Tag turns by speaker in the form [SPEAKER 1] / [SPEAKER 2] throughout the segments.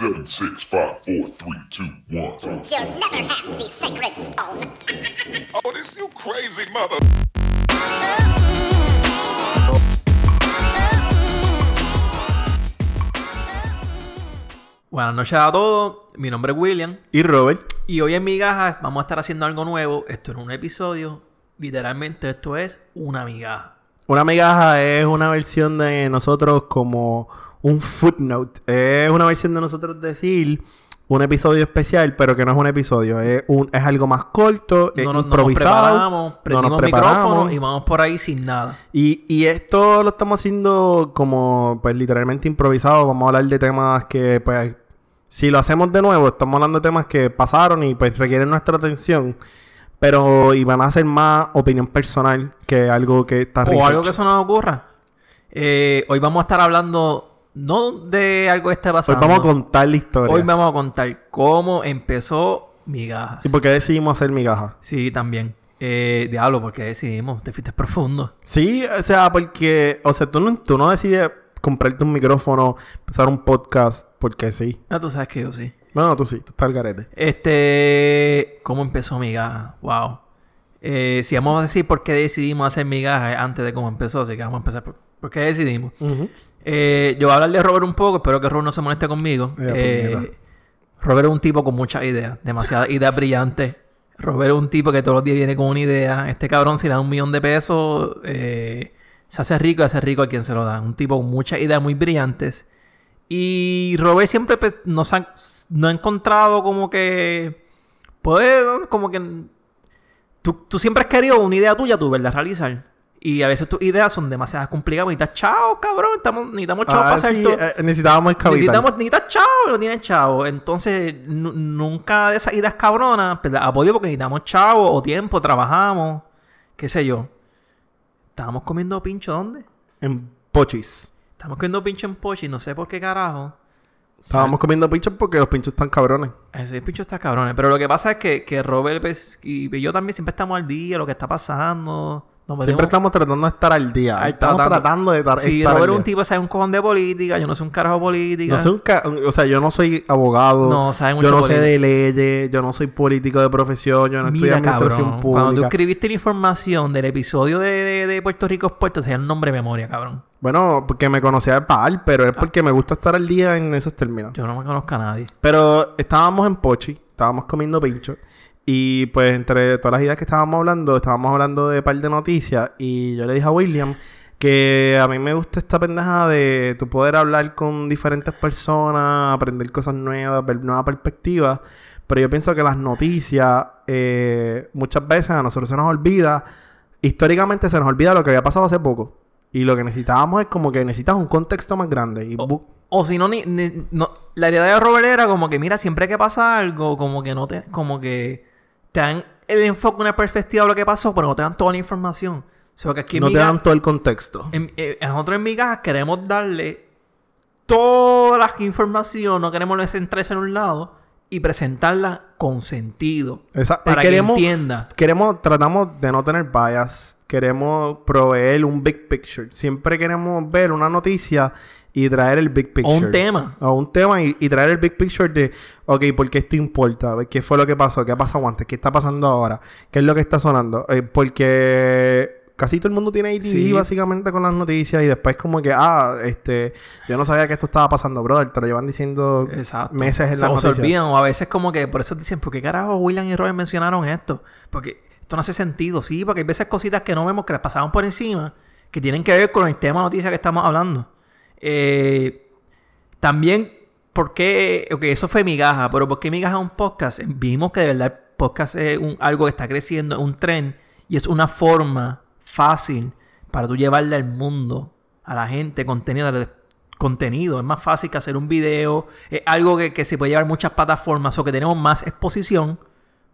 [SPEAKER 1] Seven, six, five, four, three, two, one.
[SPEAKER 2] You'll never have the sacred stone.
[SPEAKER 1] Oh, this you crazy mother.
[SPEAKER 3] Buenas noches a todos, mi nombre es William
[SPEAKER 4] Y Robert.
[SPEAKER 3] y hoy en Migajas vamos a estar haciendo algo nuevo. Esto es un episodio, literalmente esto es una migaja.
[SPEAKER 4] Una migaja es una versión de nosotros como un footnote. Es una versión de nosotros decir un episodio especial, pero que no es un episodio. Es, un, es algo más corto, es
[SPEAKER 3] No nos, no nos
[SPEAKER 4] improvisado.
[SPEAKER 3] preparamos,
[SPEAKER 4] no
[SPEAKER 3] prendimos
[SPEAKER 4] nos
[SPEAKER 3] micrófono
[SPEAKER 4] preparamos.
[SPEAKER 3] y vamos por ahí sin nada.
[SPEAKER 4] Y, y esto lo estamos haciendo como, pues, literalmente improvisado. Vamos a hablar de temas que, pues, si lo hacemos de nuevo, estamos hablando de temas que pasaron y, pues, requieren nuestra atención. Pero, y van a ser más opinión personal que algo que está
[SPEAKER 3] O algo que eso nos ocurra. Eh, hoy vamos a estar hablando no de algo que
[SPEAKER 4] Hoy
[SPEAKER 3] pasando.
[SPEAKER 4] vamos a contar la historia.
[SPEAKER 3] Hoy vamos a contar cómo empezó Migajas.
[SPEAKER 4] ¿Y por qué decidimos hacer migaja?
[SPEAKER 3] Sí, también. Eh, diablo, porque decidimos, te fuiste profundo.
[SPEAKER 4] Sí, o sea, porque, o sea, tú no, tú no decides comprarte un micrófono, empezar un podcast, porque sí.
[SPEAKER 3] Ah, tú sabes que yo sí.
[SPEAKER 4] Bueno, tú sí, tú estás al garete.
[SPEAKER 3] Este, ¿cómo empezó Migaja? Wow. Eh, si vamos a decir por qué decidimos hacer Migaja antes de cómo empezó, así que vamos a empezar por, por qué decidimos. Eh, yo voy a hablar de Robert un poco, espero que Robert no se moleste conmigo. Eh. Robert es un tipo con muchas ideas, demasiadas ideas brillantes. Robert es un tipo que todos los días viene con una idea. Este cabrón, si le da un millón de pesos, se hace rico y hace rico a quien se lo da. Un tipo con muchas ideas muy brillantes. Y Robert siempre pues, nos ha, no ha encontrado como que. Puede, como que. Tú, tú siempre has querido una idea tuya, tú, ¿verdad? Realizar. Y a veces tus ideas son demasiado complicadas. Necesitas chao, cabrón. Estamos, necesitamos chao
[SPEAKER 4] Ah,
[SPEAKER 3] para hacer
[SPEAKER 4] sí,
[SPEAKER 3] todo.
[SPEAKER 4] eh, necesitábamos el capital.
[SPEAKER 3] Necesitamos, necesitas chavo y no tienes chavo. Entonces, nu- nunca de esas ideas cabronas pues, las ha podido porque necesitamos chavo o tiempo, trabajamos, qué sé yo. Estábamos comiendo pincho, ¿dónde?
[SPEAKER 4] En Pochis.
[SPEAKER 3] Estábamos comiendo pincho en Pochi, no sé por qué carajo.
[SPEAKER 4] Estábamos comiendo pinchos porque los pinchos están cabrones.
[SPEAKER 3] Ese pincho está cabrón. Pero lo que pasa es que, que Robert pues, y yo también siempre estamos al día, lo que está pasando. Nos
[SPEAKER 4] Siempre estamos tratando de estar al día. Estamos tratando, de tar-
[SPEAKER 3] Sí,
[SPEAKER 4] estar al
[SPEAKER 3] Robert es un
[SPEAKER 4] día.
[SPEAKER 3] tipo, sabe un cojón de política. Yo no soy un carajo de política.
[SPEAKER 4] No soy un ca- o sea, yo no soy abogado.
[SPEAKER 3] No, sabe mucho
[SPEAKER 4] Yo no
[SPEAKER 3] política.
[SPEAKER 4] sé de leyes. Yo no soy político de profesión. Yo no estoy
[SPEAKER 3] Mira,
[SPEAKER 4] en administración
[SPEAKER 3] cabrón,
[SPEAKER 4] pública.
[SPEAKER 3] cuando tú escribiste la información del episodio de, de, de Puerto Rico expuesto, se el nombre de memoria, cabrón.
[SPEAKER 4] Bueno, porque me conocía de par, pero es porque me gusta estar al día en esos términos.
[SPEAKER 3] Yo no me conozco a nadie.
[SPEAKER 4] Pero estábamos en Pochi, estábamos comiendo pincho. Y pues entre todas las ideas que estábamos hablando, estábamos hablando de par de noticias. Y yo le dije a William que a mí me gusta esta pendeja de tu poder hablar con diferentes personas, aprender cosas nuevas, ver nuevas perspectivas. Pero yo pienso que las noticias, eh, muchas veces a nosotros se nos olvida, históricamente se nos olvida lo que había pasado hace poco. Y lo que necesitábamos es como que necesitas un contexto más grande. Y bu-
[SPEAKER 3] O si no, ni, ni- no, la idea de Robert era como que, mira, siempre que pasa algo, como que no te, como que te dan el enfoque, una perspectiva de lo que pasó, pero no te dan toda la información. O sea, que aquí en
[SPEAKER 4] no te dan todo el contexto.
[SPEAKER 3] en- eh, nosotros en Migajas queremos darle toda la información, no queremos centrarse en un lado y presentarla con sentido.
[SPEAKER 4] Esa-
[SPEAKER 3] para
[SPEAKER 4] queremos,
[SPEAKER 3] que entienda.
[SPEAKER 4] Queremos, tratamos de no tener bias. Queremos proveer un big picture. Siempre queremos ver una noticia y traer el big
[SPEAKER 3] O
[SPEAKER 4] picture.
[SPEAKER 3] un tema.
[SPEAKER 4] O un tema y, y traer el big picture de, ok, ¿por qué esto importa? ¿Qué fue lo que pasó? ¿Qué ha pasado antes? ¿Qué está pasando ahora? ¿Qué es lo que está sonando? Eh, porque casi todo el mundo tiene ADD
[SPEAKER 3] Sí.
[SPEAKER 4] básicamente con las noticias y después como que, ah, este, yo no sabía que esto estaba pasando, brother. Te lo llevan diciendo
[SPEAKER 3] Exacto.
[SPEAKER 4] meses en la
[SPEAKER 3] o se
[SPEAKER 4] noticia.
[SPEAKER 3] olvidan, o a veces como que por eso dicen, ¿por qué carajo William y Robert mencionaron esto? Porque esto no hace sentido, sí, porque hay veces cositas que no vemos que las pasaban por encima, que tienen que ver con el tema de noticia que estamos hablando. Eh, también, ¿por qué? Ok, eso fue migaja, pero ¿por qué migaja es un podcast? Vimos que de verdad el podcast es un- algo que está creciendo, es un tren, y es una forma fácil para tú llevarle al mundo, a la gente, contenido, contenido. Es más fácil que hacer un video. Es algo que, que se puede llevar muchas plataformas o que tenemos más exposición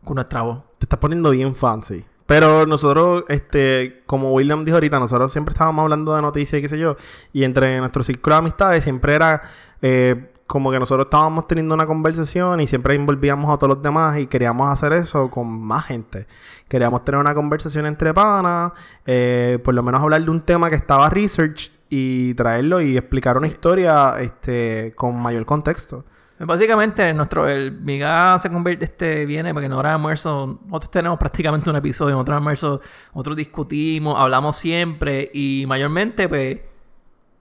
[SPEAKER 3] con nuestra voz.
[SPEAKER 4] Te estás poniendo bien fancy. Pero nosotros, este, como William dijo ahorita, nosotros siempre estábamos hablando de noticias y qué sé yo. Y entre nuestro círculo de amistades siempre era eh, como que nosotros estábamos teniendo una conversación y siempre involvíamos a todos los demás y queríamos hacer eso con más gente. Queríamos tener una conversación entre panas, eh, por lo menos hablar de un tema que estaba research y traerlo y explicar una historia este, con mayor contexto.
[SPEAKER 3] Básicamente, nuestro, el miga se convierte, este, viene porque en hora de almuerzo, nosotros tenemos prácticamente un episodio, en de almuerzo, nosotros discutimos, hablamos siempre y mayormente, pues,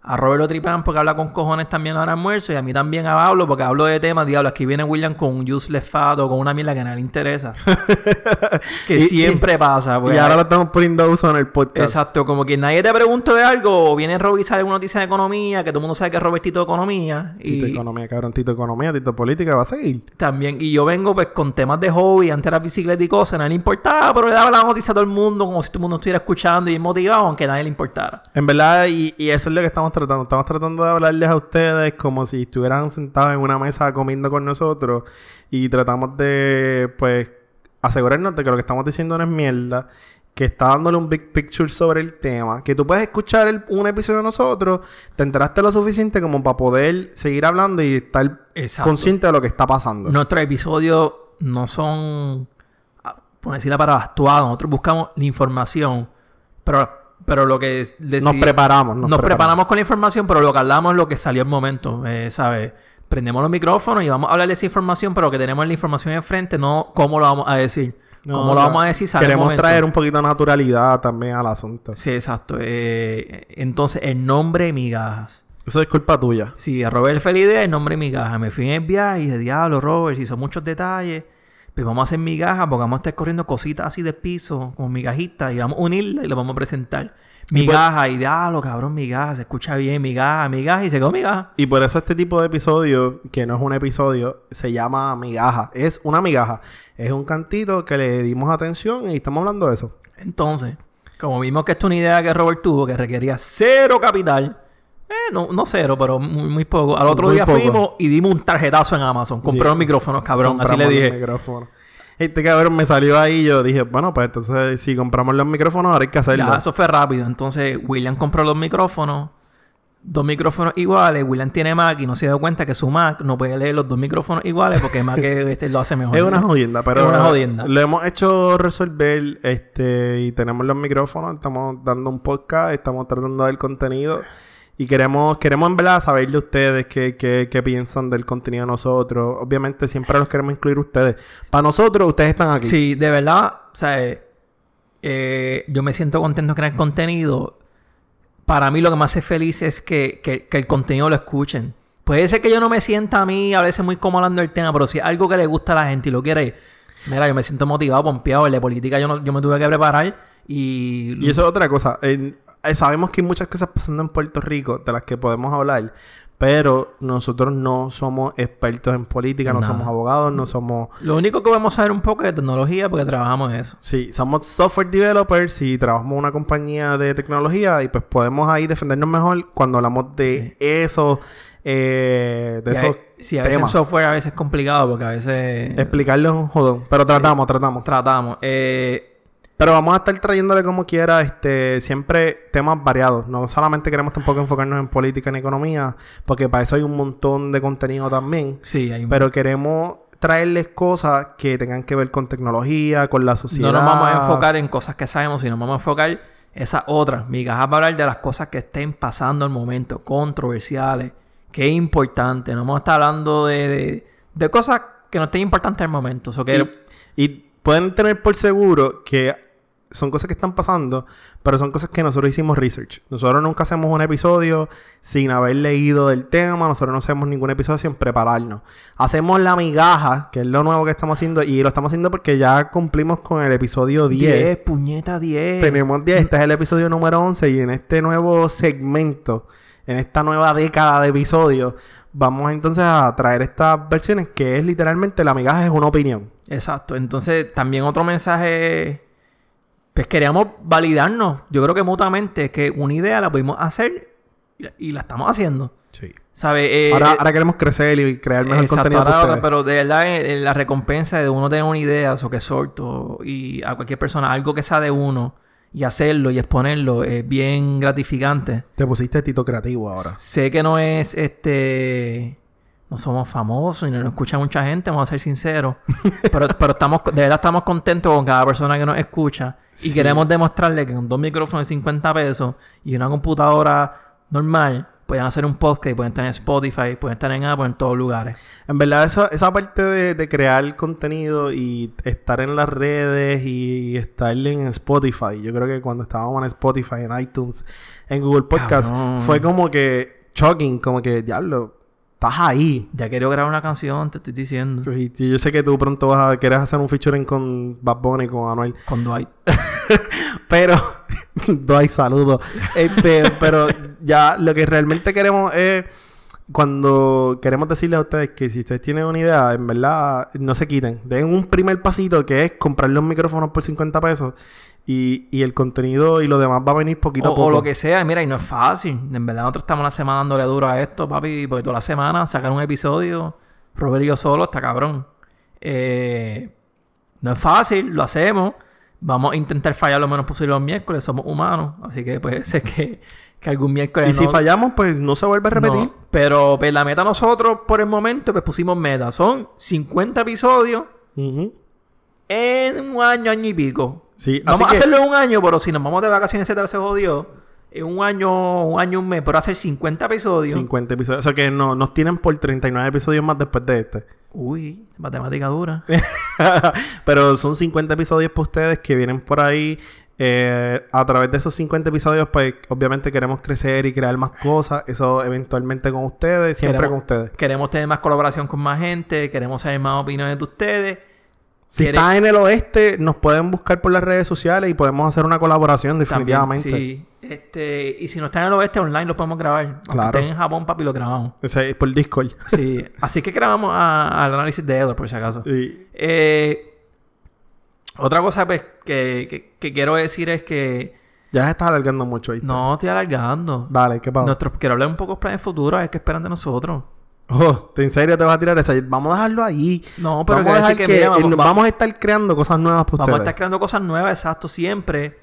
[SPEAKER 3] a Robert lo tripan porque habla con cojones también ahora almuerzo y a mí también hablo porque hablo de temas, diablo, aquí viene William con un useless fat o con una mierda que a nadie le interesa. que
[SPEAKER 4] Y-
[SPEAKER 3] siempre pasa. pues.
[SPEAKER 4] y ahora lo estamos poniendo uso en el podcast.
[SPEAKER 3] Exacto, como que nadie te pregunta de algo, o viene Robert y sale una noticia de economía, que todo el mundo sabe que es Robertito de economía.
[SPEAKER 4] Tito
[SPEAKER 3] Y
[SPEAKER 4] Economía, cabrón. Tito Economía, Tito Política, va a seguir.
[SPEAKER 3] también, y yo vengo pues con temas de hobby, antes era bicicleta y cosas, nadie le importaba, pero le daba la noticia a todo el mundo, como si todo el mundo estuviera escuchando y motivado, aunque a nadie le importara.
[SPEAKER 4] En verdad, y, y eso es lo que estamos tratando. Estamos tratando de hablarles a ustedes como si estuvieran sentados en una mesa comiendo con nosotros y tratamos de, pues, asegurarnos de que lo que estamos diciendo no es mierda, que está dándole un big picture sobre el tema, que tú puedes escuchar el- un episodio de nosotros, te enteraste lo suficiente como para poder seguir hablando y estar
[SPEAKER 3] Exacto.
[SPEAKER 4] consciente de lo que está pasando.
[SPEAKER 3] Nuestros episodios no son, ah, por decir la palabra, actuados. Nosotros buscamos la información, pero, pero lo que
[SPEAKER 4] nos preparamos,
[SPEAKER 3] Nos,
[SPEAKER 4] nos,
[SPEAKER 3] preparamos con la información, pero lo que hablamos es lo que salió al momento, eh, ¿sabes? Prendemos los micrófonos y vamos a hablar de esa información, pero que tenemos la información enfrente, no cómo lo vamos a decir.
[SPEAKER 4] No,
[SPEAKER 3] cómo lo vamos a decir,
[SPEAKER 4] Queremos traer un poquito de naturalidad también al asunto.
[SPEAKER 3] Sí, exacto. Eh, entonces, el nombre migajas.
[SPEAKER 4] Eso es culpa tuya.
[SPEAKER 3] Sí, a Robert fue la idea, el nombre migajas. Me fui en el viaje y dije, diablo, Robert, son muchos detalles, pues vamos a hacer migajas porque vamos a estar corriendo cositas así de piso, como migajitas, y vamos a unirlas y lo vamos a presentar. Migaja, y diablo, cabrón, migajas, se escucha bien, migaja, migaja, y se quedó migaja.
[SPEAKER 4] Y por eso este tipo de episodio, que no es un episodio, se llama migaja. Es una migaja. Es un cantito que le dimos atención y estamos hablando de eso.
[SPEAKER 3] Entonces, como vimos que esta es una idea que Robert tuvo que requería cero capital, eh, no, no cero, pero muy, muy poco. Al otro
[SPEAKER 4] Muy
[SPEAKER 3] día
[SPEAKER 4] poco.
[SPEAKER 3] fuimos y dimos un tarjetazo en Amazon. Compré los micrófonos, cabrón. Así le dije.
[SPEAKER 4] Este cabrón me salió ahí y yo dije, bueno, pues entonces si compramos los micrófonos ahora hay que hacerlo.
[SPEAKER 3] Ya, eso fue rápido. Entonces, William compró los micrófonos. Dos micrófonos iguales. William tiene Mac y no se dio cuenta que su Mac no puede leer los dos micrófonos iguales porque Mac este lo hace mejor.
[SPEAKER 4] Es una jodienda, pero
[SPEAKER 3] Es una jodienda.
[SPEAKER 4] lo hemos hecho resolver este y tenemos los micrófonos, estamos dando un podcast, estamos tratando de dar contenido y queremos queremos en verdad saber de ustedes qué, qué, qué piensan del contenido de nosotros. Obviamente siempre los queremos incluir ustedes. Para nosotros ustedes están aquí.
[SPEAKER 3] Sí, de verdad, o sea, eh, eh, yo me siento contento de crear contenido. Para mí lo que me hace feliz es que, que- que el contenido lo escuchen. Puede ser que yo no me sienta a mí a veces muy cómodo hablando del tema, pero si es algo que le gusta a la gente y lo quiere, mira, yo me siento motivado, pompeado. El de política yo, no- yo me tuve que preparar y...
[SPEAKER 4] Y eso es otra cosa. En- eh, sabemos que hay muchas cosas pasando en Puerto Rico de las que podemos hablar, pero nosotros no somos expertos en política, no somos abogados, no somos...
[SPEAKER 3] Lo único que vamos a saber un poco es de tecnología porque trabajamos en eso.
[SPEAKER 4] Sí, somos software developers y trabajamos en una compañía de tecnología y pues podemos ahí defendernos mejor cuando hablamos de eso, eh, de
[SPEAKER 3] Y
[SPEAKER 4] esos
[SPEAKER 3] sí, a veces el software a veces es complicado porque a veces...
[SPEAKER 4] Explicarlo es un jodón, pero tratamos, tratamos.
[SPEAKER 3] Tratamos. Eh,
[SPEAKER 4] Pero vamos a estar trayéndole como quiera, este, siempre temas variados. No solamente queremos tampoco enfocarnos en política ni economía, porque para eso hay un montón de contenido también.
[SPEAKER 3] sí, hay un...
[SPEAKER 4] Pero queremos traerles cosas que tengan que ver con tecnología, con la sociedad.
[SPEAKER 3] No nos vamos a enfocar en cosas que sabemos, sino vamos a enfocar esas otras. Migajas va a hablar de las cosas que estén pasando al momento, controversiales, es importante. No vamos a estar hablando de, de, de cosas que no estén importantes al momento. So que,
[SPEAKER 4] Y, y pueden tener por seguro que son cosas que están pasando, pero son cosas que nosotros hicimos research. Nosotros nunca hacemos un episodio sin haber leído del tema, nosotros no hacemos ningún episodio sin prepararnos. Hacemos la migaja, que es lo nuevo que estamos haciendo, y lo estamos haciendo porque ya cumplimos con el episodio 10.
[SPEAKER 3] 10, puñeta 10.
[SPEAKER 4] Tenemos 10, este es el episodio número 11 y en este nuevo segmento, en esta nueva década de episodios, vamos entonces a traer estas versiones que es literalmente la migaja es una opinión.
[SPEAKER 3] Exacto. Entonces, también otro mensaje. Pues queríamos validarnos. Yo creo que mutuamente que una idea la pudimos hacer y la, estamos haciendo.
[SPEAKER 4] Sí.
[SPEAKER 3] ¿Sabes? Eh,
[SPEAKER 4] ahora,
[SPEAKER 3] eh,
[SPEAKER 4] ahora queremos crecer y crear mejor
[SPEAKER 3] Exacto,
[SPEAKER 4] contenido
[SPEAKER 3] ahora pero de verdad eh, la recompensa de uno tener una idea, eso que sorto, y a cualquier persona, algo que sea de uno, y hacerlo y exponerlo, es bien gratificante.
[SPEAKER 4] Te pusiste Tito creativo ahora.
[SPEAKER 3] Sé que no es este. No somos famosos y no nos escucha mucha gente, vamos a ser sinceros. pero, pero estamos, de verdad estamos contentos con cada persona que nos escucha. Y
[SPEAKER 4] Sí.
[SPEAKER 3] queremos demostrarle que con dos micrófonos de 50 pesos y una computadora normal, pueden hacer un podcast, pueden estar en Spotify, pueden estar en Apple, en todos lugares.
[SPEAKER 4] En verdad, esa, esa parte de, de crear contenido y estar en las redes y estar en Spotify, yo creo que cuando estábamos en Spotify, en iTunes, en Google Podcast,
[SPEAKER 3] Cabrón.
[SPEAKER 4] fue como que shocking, como que, diablo, estás ahí.
[SPEAKER 3] Ya quiero grabar una canción, te estoy diciendo.
[SPEAKER 4] Sí, sí, yo sé que tú pronto vas a querer hacer un featuring con Bad Bunny, con Anuel.
[SPEAKER 3] Con Dwight.
[SPEAKER 4] Pero, doy saludos. Este, pero ya lo que realmente queremos es cuando queremos decirles a ustedes que si ustedes tienen una idea, en verdad, no se quiten. Den un primer pasito que es comprar los micrófonos por 50 pesos y, y el contenido y lo demás va a venir poquito
[SPEAKER 3] O,
[SPEAKER 4] a poco.
[SPEAKER 3] o lo que sea, mira, y no es fácil. En verdad, nosotros estamos la semana dándole duro a esto, papi, porque toda la semana sacar un episodio, Robert y yo solo, está cabrón. Eh, no es fácil, lo hacemos. Vamos a intentar fallar lo menos posible los miércoles, somos humanos. Así que puede ser que, que algún miércoles.
[SPEAKER 4] Y si fallamos, pues no se vuelve a repetir.
[SPEAKER 3] no. pero pues, la meta nosotros, por el momento, pues pusimos meta. Son 50 episodios en un año, año y pico.
[SPEAKER 4] Sí,
[SPEAKER 3] Vamos a hacerlo en un año, pero si nos vamos de vacaciones, etcétera, se jodió. En un año, un año, un mes, pero hacer 50 episodios.
[SPEAKER 4] 50 episodios. O sea que no, nos tienen por 39 episodios más después de este.
[SPEAKER 3] Uy, matemática dura.
[SPEAKER 4] Pero son 50 episodios para ustedes que vienen por ahí. Eh, a través de esos 50 episodios, pues obviamente queremos crecer y crear más cosas. Eso eventualmente con ustedes, siempre
[SPEAKER 3] Queremos-
[SPEAKER 4] con ustedes.
[SPEAKER 3] Queremos tener más colaboración con más gente. Queremos saber más opiniones de ustedes.
[SPEAKER 4] Si
[SPEAKER 3] Quiere-
[SPEAKER 4] estás en el oeste, nos pueden buscar por las redes sociales y podemos hacer una colaboración
[SPEAKER 3] También,
[SPEAKER 4] definitivamente.
[SPEAKER 3] sí. Este, y si no están en el oeste, online lo podemos grabar. Aunque
[SPEAKER 4] Claro.
[SPEAKER 3] estén en Japón, papi, lo grabamos.
[SPEAKER 4] O sea, por Discord.
[SPEAKER 3] Sí. Así que grabamos al análisis de Edward, por si acaso.
[SPEAKER 4] Y-
[SPEAKER 3] Eh, otra cosa pues, que, que- que quiero decir es que
[SPEAKER 4] ya se está alargando mucho. ¿viste?
[SPEAKER 3] no estoy alargando.
[SPEAKER 4] Dale, ¿qué pasa?
[SPEAKER 3] Nuestros, quiero hablar un poco de planes futuros, es que esperan de nosotros.
[SPEAKER 4] Oh, ¿En serio te vas a tirar esa? Vamos a dejarlo ahí.
[SPEAKER 3] No, pero
[SPEAKER 4] vamos, a dejar que,
[SPEAKER 3] que, mira, vamos-
[SPEAKER 4] vamos a estar creando cosas nuevas para
[SPEAKER 3] Vamos a estar creando cosas nuevas, exacto, siempre.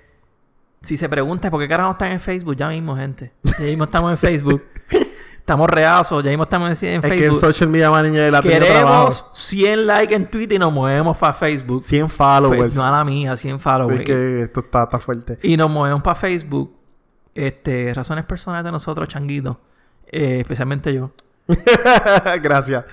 [SPEAKER 3] Si se pregunta por qué carajo están en Facebook, ya mismo, gente. Ya mismo estamos en Facebook. estamos reazos, ya mismo estamos en, en
[SPEAKER 4] Es que el
[SPEAKER 3] Facebook.
[SPEAKER 4] social media manager la tiene trabajo.
[SPEAKER 3] Queremos 100 likes en Twitter y nos movemos para Facebook.
[SPEAKER 4] 100 followers.
[SPEAKER 3] No a la mía, 100 followers.
[SPEAKER 4] Es que esto está, está fuerte.
[SPEAKER 3] Y nos movemos para Facebook. Este, razones personales de nosotros, changuitos. Eh, especialmente yo.
[SPEAKER 4] Gracias.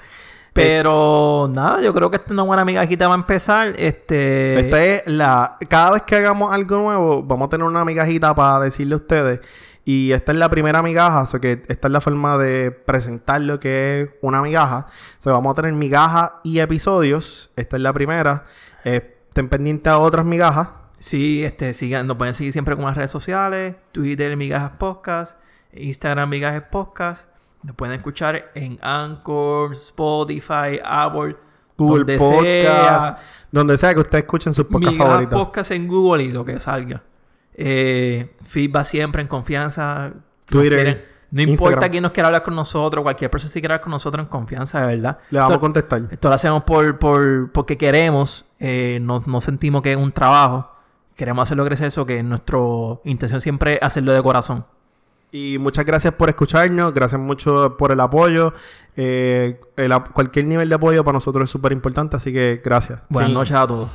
[SPEAKER 3] Pero nada, yo creo que esta es una buena migajita va a empezar. Este.
[SPEAKER 4] Esta es la... Cada vez que hagamos algo nuevo, vamos a tener una migajita para decirle a ustedes. Y esta es la primera migaja. O que esta es la forma de presentar lo que es una migaja. O vamos a tener migaja y episodios. Esta es la primera. Eh, estén pendientes a otras migajas.
[SPEAKER 3] Sí, este, sigan, nos pueden seguir siempre con las redes sociales, Twitter Migajas Podcast, Instagram Migajas Podcast. Nos pueden escuchar en Anchor, Spotify, Apple,
[SPEAKER 4] Google
[SPEAKER 3] donde
[SPEAKER 4] Podcast.
[SPEAKER 3] sea.
[SPEAKER 4] Donde sea que ustedes escuchen sus podcasts favoritos.
[SPEAKER 3] Podcast en Google y lo que salga. Eh, feedback siempre en confianza.
[SPEAKER 4] Twitter,
[SPEAKER 3] quieren- no importa quién nos quiera hablar con nosotros, cualquier persona si quiera hablar con nosotros en confianza, de verdad.
[SPEAKER 4] Le vamos
[SPEAKER 3] Esto-
[SPEAKER 4] a contestar.
[SPEAKER 3] esto lo hacemos por, por, porque queremos, eh, no, no sentimos que es un trabajo. Queremos hacerlo crecer eso, que nuestra intención siempre es hacerlo de corazón.
[SPEAKER 4] Y muchas gracias por escucharnos, gracias mucho por el apoyo. Eh, el cualquier nivel de apoyo para nosotros es súper importante, así que gracias.
[SPEAKER 3] Buenas
[SPEAKER 4] Sí.
[SPEAKER 3] noches a todos.